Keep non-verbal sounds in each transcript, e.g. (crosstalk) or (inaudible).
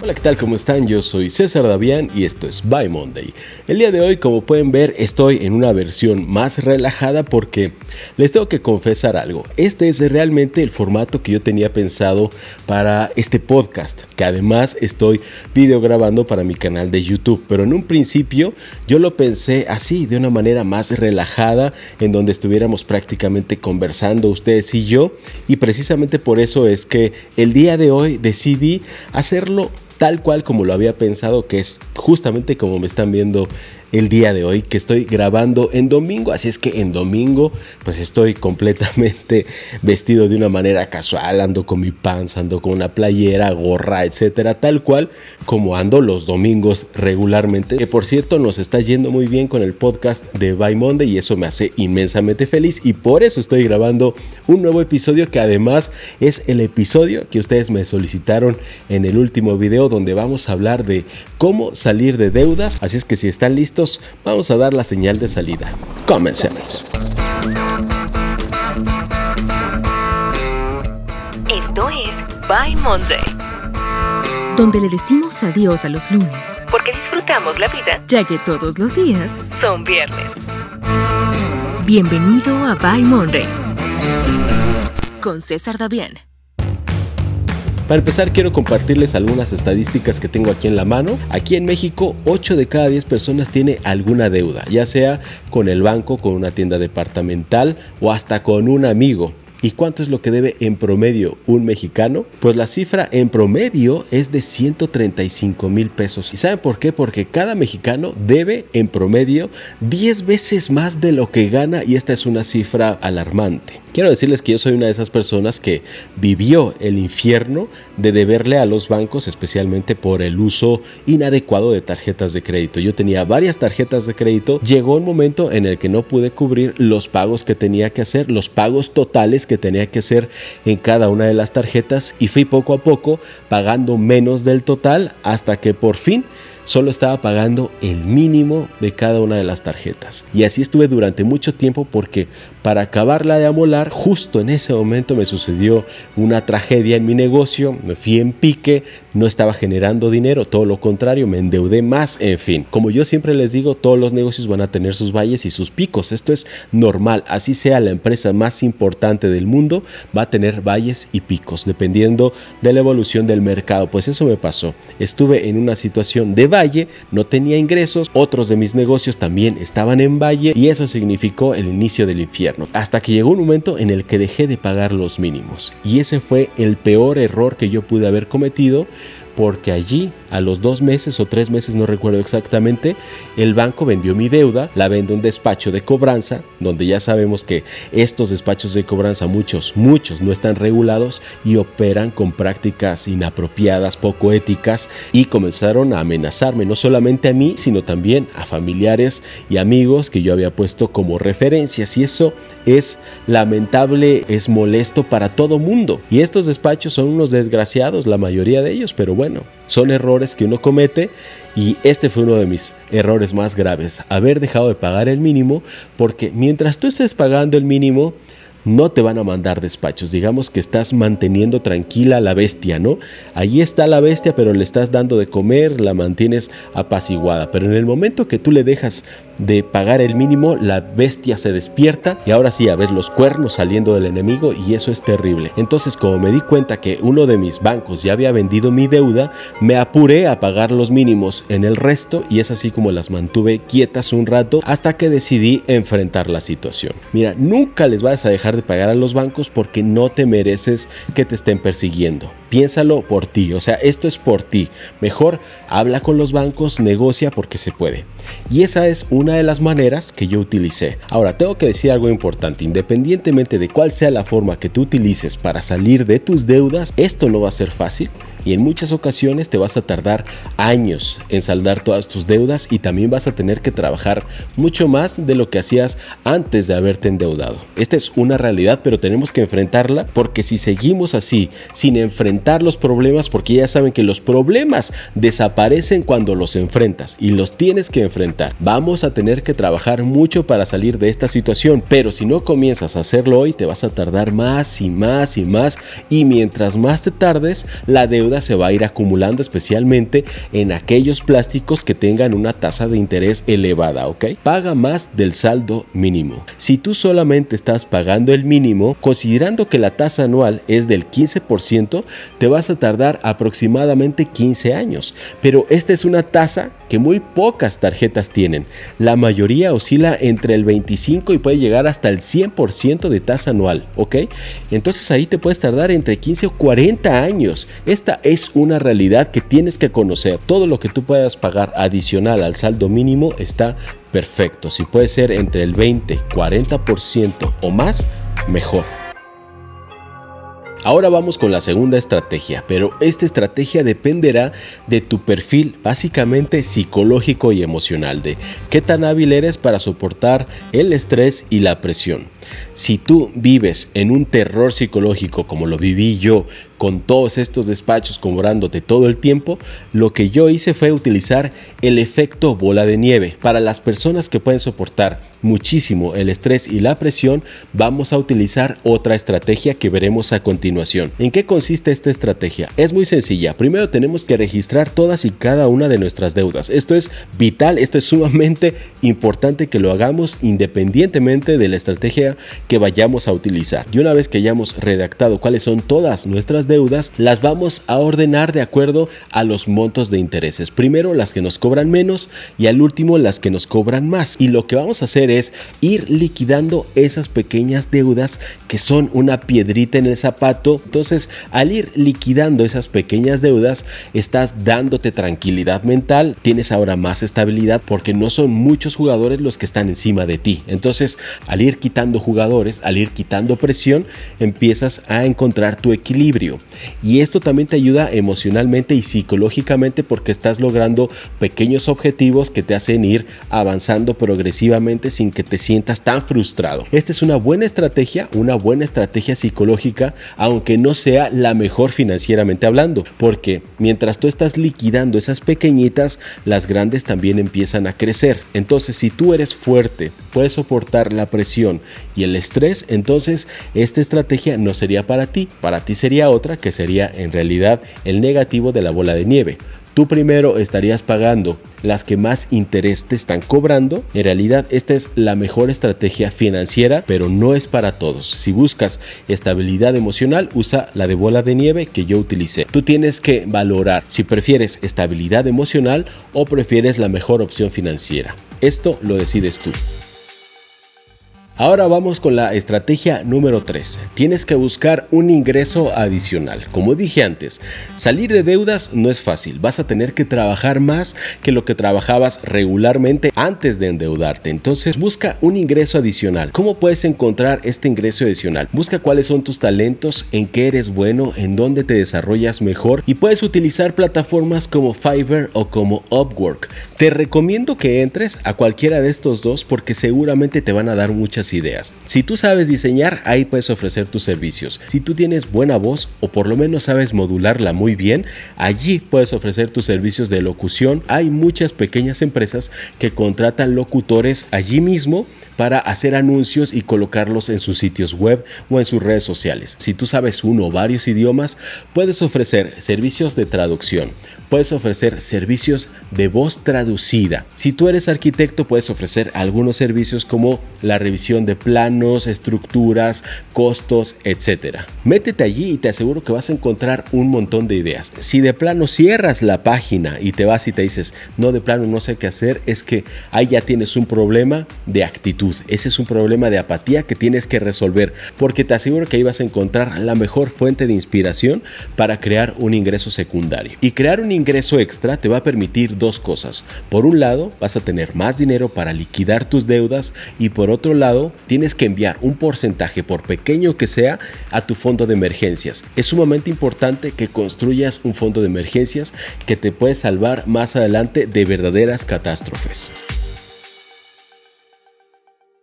Hola, ¿qué tal? ¿Cómo están? Yo soy César Davián y esto es By Monday. El día de hoy, como pueden ver, estoy en una versión más relajada porque les tengo que confesar algo. Este es realmente el formato que yo tenía pensado para este podcast, que además estoy videograbando para mi canal de YouTube. Pero en un principio yo lo pensé así, de una manera más relajada, en donde estuviéramos prácticamente conversando ustedes y yo. Y precisamente por eso es que el día de hoy decidí hacerlo tal cual como lo había pensado, que es justamente como me están viendo el día de hoy que estoy grabando en domingo. Así es que en domingo pues estoy completamente (laughs) vestido de una manera casual, ando con mi pants, ando con una playera, gorra, etcétera, tal cual como ando los domingos regularmente. Que por cierto nos está yendo muy bien con el podcast de By Monday y eso me hace inmensamente feliz y por eso estoy grabando un nuevo episodio que además es el episodio que ustedes me solicitaron en el último video donde vamos a hablar de cómo salir de deudas. Así es que si están listos vamos a dar la señal de salida. Comencemos. Esto es By Monday, donde le decimos adiós a los lunes, porque disfrutamos la vida, ya que todos los días son viernes. Bienvenido a By Monday, con César Davián. Para empezar, quiero compartirles algunas estadísticas que tengo aquí en la mano. Aquí en México, 8 de cada 10 personas tiene alguna deuda, ya sea con el banco, con una tienda departamental o hasta con un amigo. ¿Y cuánto es lo que debe en promedio un mexicano? Pues la cifra en promedio es de 135 mil pesos. ¿Y saben por qué? Porque cada mexicano debe en promedio 10 veces más de lo que gana y esta es una cifra alarmante. Quiero decirles que yo soy una de esas personas que vivió el infierno de deberle a los bancos, especialmente por el uso inadecuado de tarjetas de crédito. Yo tenía varias tarjetas de crédito. Llegó un momento en el que no pude cubrir los pagos que tenía que hacer, los pagos totales que tenía que hacer en cada una de las tarjetas y fui poco a poco pagando menos del total hasta que por fin solo estaba pagando el mínimo de cada una de las tarjetas. Y así estuve durante mucho tiempo porque para acabarla de amolar, justo en ese momento me sucedió una tragedia en mi negocio, me fui en pique, no estaba generando dinero, todo lo contrario, me endeudé más, en fin. Como yo siempre les digo, todos los negocios van a tener sus valles y sus picos, esto es normal, así sea la empresa más importante del mundo, va a tener valles y picos, dependiendo de la evolución del mercado. Pues eso me pasó, estuve en una situación de valle, no tenía ingresos, otros de mis negocios también estaban en valle y eso significó el inicio del infierno hasta que llegó un momento en el que dejé de pagar los mínimos. Y ese fue el peor error que yo pude haber cometido porque allí a los dos meses o tres meses, no recuerdo exactamente, el banco vendió mi deuda, la vende un despacho de cobranza, donde ya sabemos que estos despachos de cobranza, muchos, muchos no están regulados y operan con prácticas inapropiadas, poco éticas, y comenzaron a amenazarme, no solamente a mí, sino también a familiares y amigos que yo había puesto como referencias, y eso es lamentable, es molesto para todo mundo. Y estos despachos son unos desgraciados, la mayoría de ellos, pero bueno, son errores que uno comete y este fue uno de mis errores más graves, haber dejado de pagar el mínimo, porque mientras tú estés pagando el mínimo, no te van a mandar despachos. Digamos que estás manteniendo tranquila a la bestia, ¿no? Allí está la bestia, pero le estás dando de comer, la mantienes apaciguada. Pero en el momento que tú le dejas de pagar el mínimo, la bestia se despierta y ahora sí, ya ves los cuernos saliendo del enemigo y eso es terrible. Entonces, como me di cuenta que uno de mis bancos ya había vendido mi deuda, me apuré a pagar los mínimos en el resto y es así como las mantuve quietas un rato hasta que decidí enfrentar la situación. Mira, nunca les vas a dejar de pagar a los bancos porque no te mereces que te estén persiguiendo. Piénsalo por ti, o sea, esto es por ti. Mejor habla con los bancos, negocia porque se puede. Y esa es una de las maneras que yo utilicé. Ahora, tengo que decir algo importante, independientemente de cuál sea la forma que tú utilices para salir de tus deudas, esto no va a ser fácil y en muchas ocasiones te vas a tardar años en saldar todas tus deudas y también vas a tener que trabajar mucho más de lo que hacías antes de haberte endeudado. Esta es una realidad, pero tenemos que enfrentarla porque si seguimos así, sin enfrentar los problemas, porque ya saben que los problemas desaparecen cuando los enfrentas y los tienes que enfrentar. Vamos a tener que trabajar mucho para salir de esta situación, pero si no comienzas a hacerlo hoy, te vas a tardar más y más y más y mientras más te tardes, la deuda se va a ir acumulando especialmente en aquellos plásticos que tengan una tasa de interés elevada, ¿ok? Paga más del saldo mínimo. Si tú solamente estás pagando el mínimo, considerando que la tasa anual es del 15%, te vas a tardar aproximadamente 15 años. Pero esta es una tasa que muy pocas tarjetas tienen. La mayoría oscila entre el 25 y puede llegar hasta el 100% de tasa anual, ¿ok? Entonces ahí te puedes tardar entre 15 o 40 años. Esta es una realidad que tienes que conocer. Todo lo que tú puedas pagar adicional al saldo mínimo está perfecto. Si puede ser entre el 20, 40% o más, mejor. Ahora vamos con la segunda estrategia, pero esta estrategia dependerá de tu perfil básicamente psicológico y emocional, de qué tan hábil eres para soportar el estrés y la presión. Si tú vives en un terror psicológico como lo viví yo, con todos estos despachos cobrándote todo el tiempo, lo que yo hice fue utilizar el efecto bola de nieve. Para las personas que pueden soportar muchísimo el estrés y la presión, vamos a utilizar otra estrategia que veremos a continuación. ¿En qué consiste esta estrategia? Es muy sencilla. Primero tenemos que registrar todas y cada una de nuestras deudas. Esto es vital, esto es sumamente importante que lo hagamos independientemente de la estrategia que vayamos a utilizar. Y una vez que hayamos redactado cuáles son todas nuestras deudas, las vamos a ordenar de acuerdo a los montos de intereses. Primero las que nos cobran menos y al último las que nos cobran más. Y lo que vamos a hacer es ir liquidando esas pequeñas deudas que son una piedrita en el zapato. Entonces, al ir liquidando esas pequeñas deudas, estás dándote tranquilidad mental, tienes ahora más estabilidad porque no son muchos jugadores los que están encima de ti. Entonces, al ir quitando jugadores, al ir quitando presión, empiezas a encontrar tu equilibrio. Y esto también te ayuda emocionalmente y psicológicamente porque estás logrando pequeños objetivos que te hacen ir avanzando progresivamente sin que te sientas tan frustrado. Esta es una buena estrategia, una buena estrategia psicológica, aunque no sea la mejor financieramente hablando, porque mientras tú estás liquidando esas pequeñitas, las grandes también empiezan a crecer. Entonces, si tú eres fuerte, puedes soportar la presión y el estrés, entonces esta estrategia no sería para ti, para ti sería otra que sería en realidad el negativo de la bola de nieve. Tú primero estarías pagando las que más interés te están cobrando. En realidad esta es la mejor estrategia financiera, pero no es para todos. Si buscas estabilidad emocional, usa la de bola de nieve que yo utilicé. Tú tienes que valorar si prefieres estabilidad emocional o prefieres la mejor opción financiera. Esto lo decides tú. Ahora vamos con la estrategia número 3. Tienes que buscar un ingreso adicional. Como dije antes, salir de deudas no es fácil. Vas a tener que trabajar más que lo que trabajabas regularmente antes de endeudarte. Entonces busca un ingreso adicional. ¿Cómo puedes encontrar este ingreso adicional? Busca cuáles son tus talentos, en qué eres bueno, en dónde te desarrollas mejor y puedes utilizar plataformas como Fiverr o como Upwork. Te recomiendo que entres a cualquiera de estos dos porque seguramente te van a dar muchas ideas. Si tú sabes diseñar, ahí puedes ofrecer tus servicios. Si tú tienes buena voz o por lo menos sabes modularla muy bien, allí puedes ofrecer tus servicios de locución. Hay muchas pequeñas empresas que contratan locutores allí mismo para hacer anuncios y colocarlos en sus sitios web o en sus redes sociales. Si tú sabes uno o varios idiomas, puedes ofrecer servicios de traducción, puedes ofrecer servicios de voz traducida. Si tú eres arquitecto, puedes ofrecer algunos servicios como la revisión de planos, estructuras, costos, etc. Métete allí y te aseguro que vas a encontrar un montón de ideas. Si de plano cierras la página y te vas y te dices, no, de plano no sé qué hacer, es que ahí ya tienes un problema de actitud ese es un problema de apatía que tienes que resolver porque te aseguro que ahí vas a encontrar la mejor fuente de inspiración para crear un ingreso secundario. Y crear un ingreso extra te va a permitir dos cosas. Por un lado, vas a tener más dinero para liquidar tus deudas y por otro lado, tienes que enviar un porcentaje, por pequeño que sea, a tu fondo de emergencias. Es sumamente importante que construyas un fondo de emergencias que te puede salvar más adelante de verdaderas catástrofes.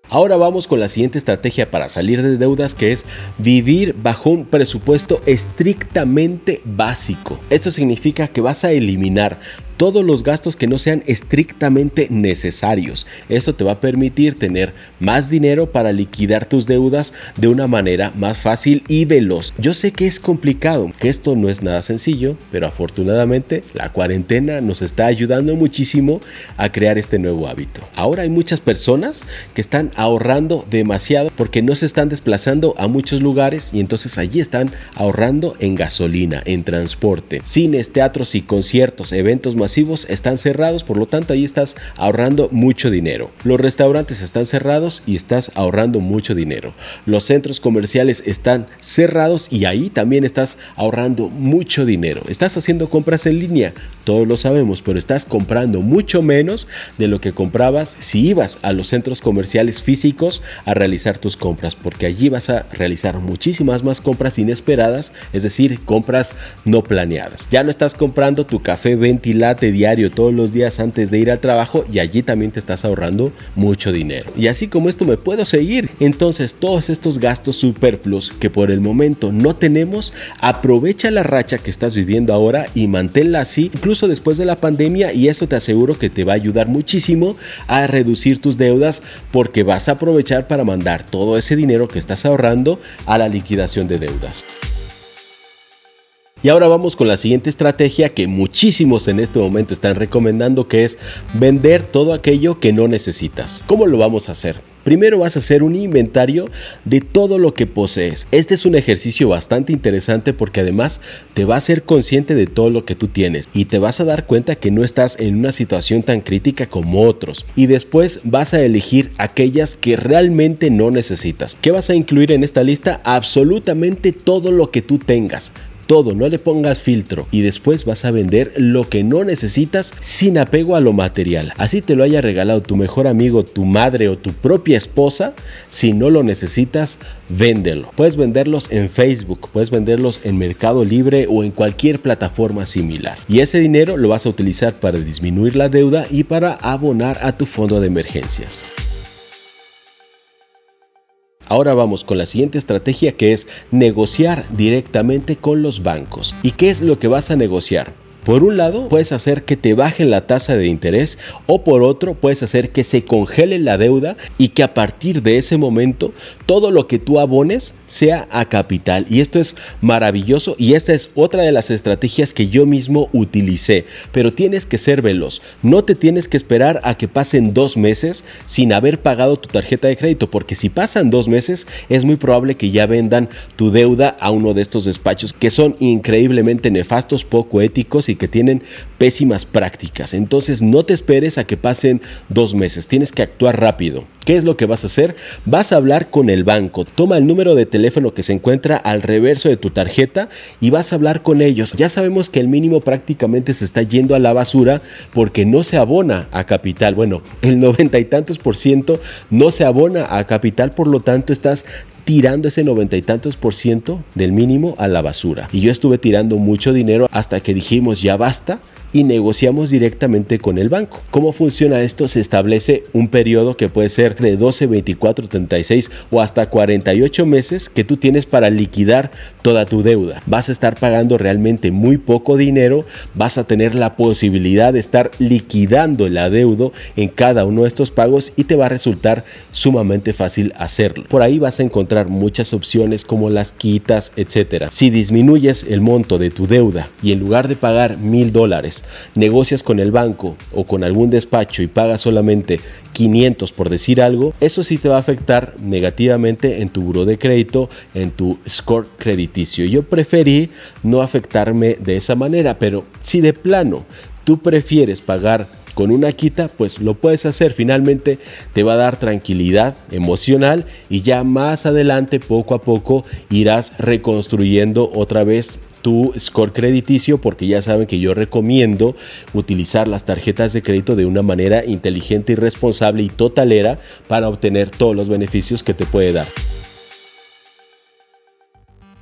Ahora vamos con la siguiente estrategia para salir de deudas que es vivir bajo un presupuesto estrictamente básico. Esto significa que vas a eliminar todos los gastos que no sean estrictamente necesarios. Esto te va a permitir tener más dinero para liquidar tus deudas de una manera más fácil y veloz. Yo sé que es complicado, que esto no es nada sencillo, pero afortunadamente la cuarentena nos está ayudando muchísimo a crear este nuevo hábito. Ahora hay muchas personas que están ahorrando demasiado porque no se están desplazando a muchos lugares y entonces allí están ahorrando en gasolina, en transporte, cines, teatros y conciertos, eventos masivos están cerrados, por lo tanto ahí estás ahorrando mucho dinero. Los restaurantes están cerrados y estás ahorrando mucho dinero. Los centros comerciales están cerrados y ahí también estás ahorrando mucho dinero. Estás haciendo compras en línea, todos lo sabemos, pero estás comprando mucho menos de lo que comprabas si ibas a los centros comerciales físicos a realizar tus compras, porque allí vas a realizar muchísimas más compras inesperadas, es decir, compras no planeadas. Ya no estás comprando tu café ventilado diario todos los días antes de ir al trabajo y allí también te estás ahorrando mucho dinero. Y así como esto me puedo seguir. Entonces todos estos gastos superfluos que por el momento no tenemos, aprovecha la racha que estás viviendo ahora y manténla así incluso después de la pandemia y eso te aseguro que te va a ayudar muchísimo a reducir tus deudas porque vas a aprovechar para mandar todo ese dinero que estás ahorrando a la liquidación de deudas. Y ahora vamos con la siguiente estrategia que muchísimos en este momento están recomendando, que es vender todo aquello que no necesitas. ¿Cómo lo vamos a hacer? Primero vas a hacer un inventario de todo lo que posees. Este es un ejercicio bastante interesante porque además te va a hacer consciente de todo lo que tú tienes y te vas a dar cuenta que no estás en una situación tan crítica como otros. Y después vas a elegir aquellas que realmente no necesitas. ¿Qué vas a incluir en esta lista? Absolutamente todo lo que tú tengas todo, no le pongas filtro y después vas a vender lo que no necesitas sin apego a lo material. Así te lo haya regalado tu mejor amigo, tu madre o tu propia esposa, si no lo necesitas, véndelo. Puedes venderlos en Facebook, puedes venderlos en Mercado Libre o en cualquier plataforma similar. Y ese dinero lo vas a utilizar para disminuir la deuda y para abonar a tu fondo de emergencias. Ahora vamos con la siguiente estrategia que es negociar directamente con los bancos. ¿Y qué es lo que vas a negociar? Por un lado, puedes hacer que te bajen la tasa de interés o por otro, puedes hacer que se congele la deuda y que a partir de ese momento todo lo que tú abones sea a capital. Y esto es maravilloso y esta es otra de las estrategias que yo mismo utilicé. Pero tienes que ser veloz. No te tienes que esperar a que pasen dos meses sin haber pagado tu tarjeta de crédito, porque si pasan dos meses es muy probable que ya vendan tu deuda a uno de estos despachos que son increíblemente nefastos, poco éticos y que tienen pésimas prácticas. Entonces no te esperes a que pasen dos meses, tienes que actuar rápido. ¿Qué es lo que vas a hacer? Vas a hablar con el banco. Toma el número de teléfono que se encuentra al reverso de tu tarjeta y vas a hablar con ellos. Ya sabemos que el mínimo prácticamente se está yendo a la basura porque no se abona a capital. Bueno, el noventa y tantos por ciento no se abona a capital, por lo tanto estás tirando ese noventa y tantos por ciento del mínimo a la basura. Y yo estuve tirando mucho dinero hasta que dijimos ya basta y negociamos directamente con el banco. ¿Cómo funciona esto? Se establece un periodo que puede ser de 12, 24, 36 o hasta 48 meses que tú tienes para liquidar toda tu deuda. Vas a estar pagando realmente muy poco dinero, vas a tener la posibilidad de estar liquidando el adeudo en cada uno de estos pagos y te va a resultar sumamente fácil hacerlo. Por ahí vas a encontrar muchas opciones como las quitas, etcétera. Si disminuyes el monto de tu deuda y en lugar de pagar mil dólares negocias con el banco o con algún despacho y pagas solamente 500 por decir algo, eso sí te va a afectar negativamente en tu buro de crédito, en tu score crediticio. Yo preferí no afectarme de esa manera, pero si de plano tú prefieres pagar con una quita, pues lo puedes hacer. Finalmente te va a dar tranquilidad emocional y ya más adelante, poco a poco, irás reconstruyendo otra vez tu score crediticio porque ya saben que yo recomiendo utilizar las tarjetas de crédito de una manera inteligente y responsable y totalera para obtener todos los beneficios que te puede dar.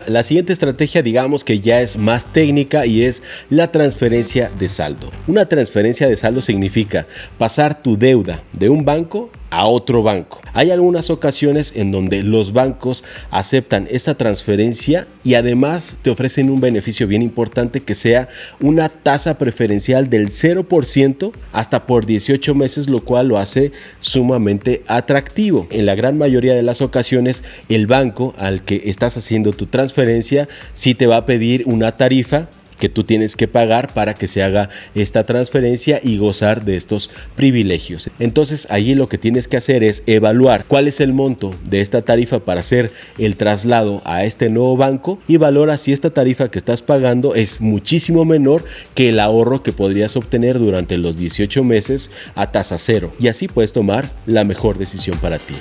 La siguiente estrategia digamos que ya es más técnica y es la transferencia de saldo. Una transferencia de saldo significa pasar tu deuda de un banco a otro banco. Hay algunas ocasiones en donde los bancos aceptan esta transferencia y además te ofrecen un beneficio bien importante que sea una tasa preferencial del 0% hasta por 18 meses, lo cual lo hace sumamente atractivo. En la gran mayoría de las ocasiones, el banco al que estás haciendo tu transferencia sí te va a pedir una tarifa tú tienes que pagar para que se haga esta transferencia y gozar de estos privilegios. Entonces allí lo que tienes que hacer es evaluar cuál es el monto de esta tarifa para hacer el traslado a este nuevo banco y valora si esta tarifa que estás pagando es muchísimo menor que el ahorro que podrías obtener durante los 18 meses a tasa cero y así puedes tomar la mejor decisión para ti.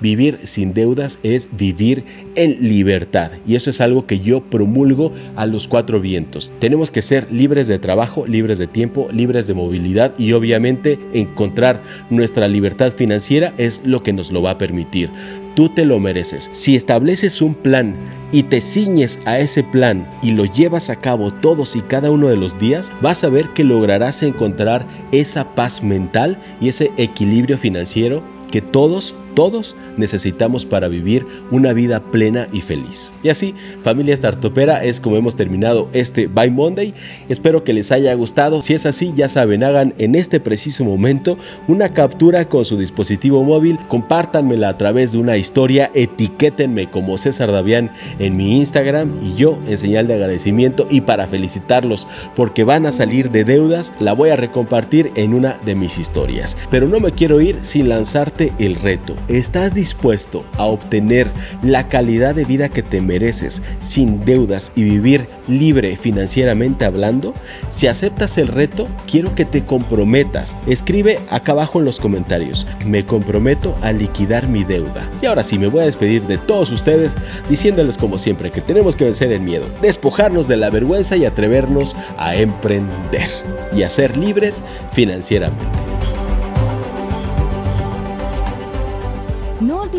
Vivir sin deudas es vivir en libertad y eso es algo que yo promulgo a los cuatro vientos. Tenemos que ser libres de trabajo, libres de tiempo, libres de movilidad y obviamente encontrar nuestra libertad financiera es lo que nos lo va a permitir. Tú te lo mereces. Si estableces un plan y te ciñes a ese plan y lo llevas a cabo todos y cada uno de los días, vas a ver que lograrás encontrar esa paz mental y ese equilibrio financiero que todos, todos necesitamos para vivir una vida plena y feliz. Y así, familia Startupera, es como hemos terminado este By Monday. Espero que les haya gustado. Si es así, ya saben, hagan en este preciso momento una captura con su dispositivo móvil, compártanmela a través de una historia, etiquétenme como César Davián en mi Instagram y yo en señal de agradecimiento y para felicitarlos porque van a salir de deudas, la voy a recompartir en una de mis historias. Pero no me quiero ir sin lanzarte el reto. ¿Estás dispuesto a obtener la calidad de vida que te mereces sin deudas y vivir libre financieramente hablando? Si aceptas el reto, quiero que te comprometas. Escribe acá abajo en los comentarios. Me comprometo a liquidar mi deuda. Y ahora sí, me voy a despedir de todos ustedes diciéndoles como siempre que tenemos que vencer el miedo, despojarnos de la vergüenza y atrevernos a emprender y a ser libres financieramente.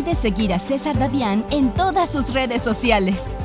Olvides seguir a César Davián en todas sus redes sociales.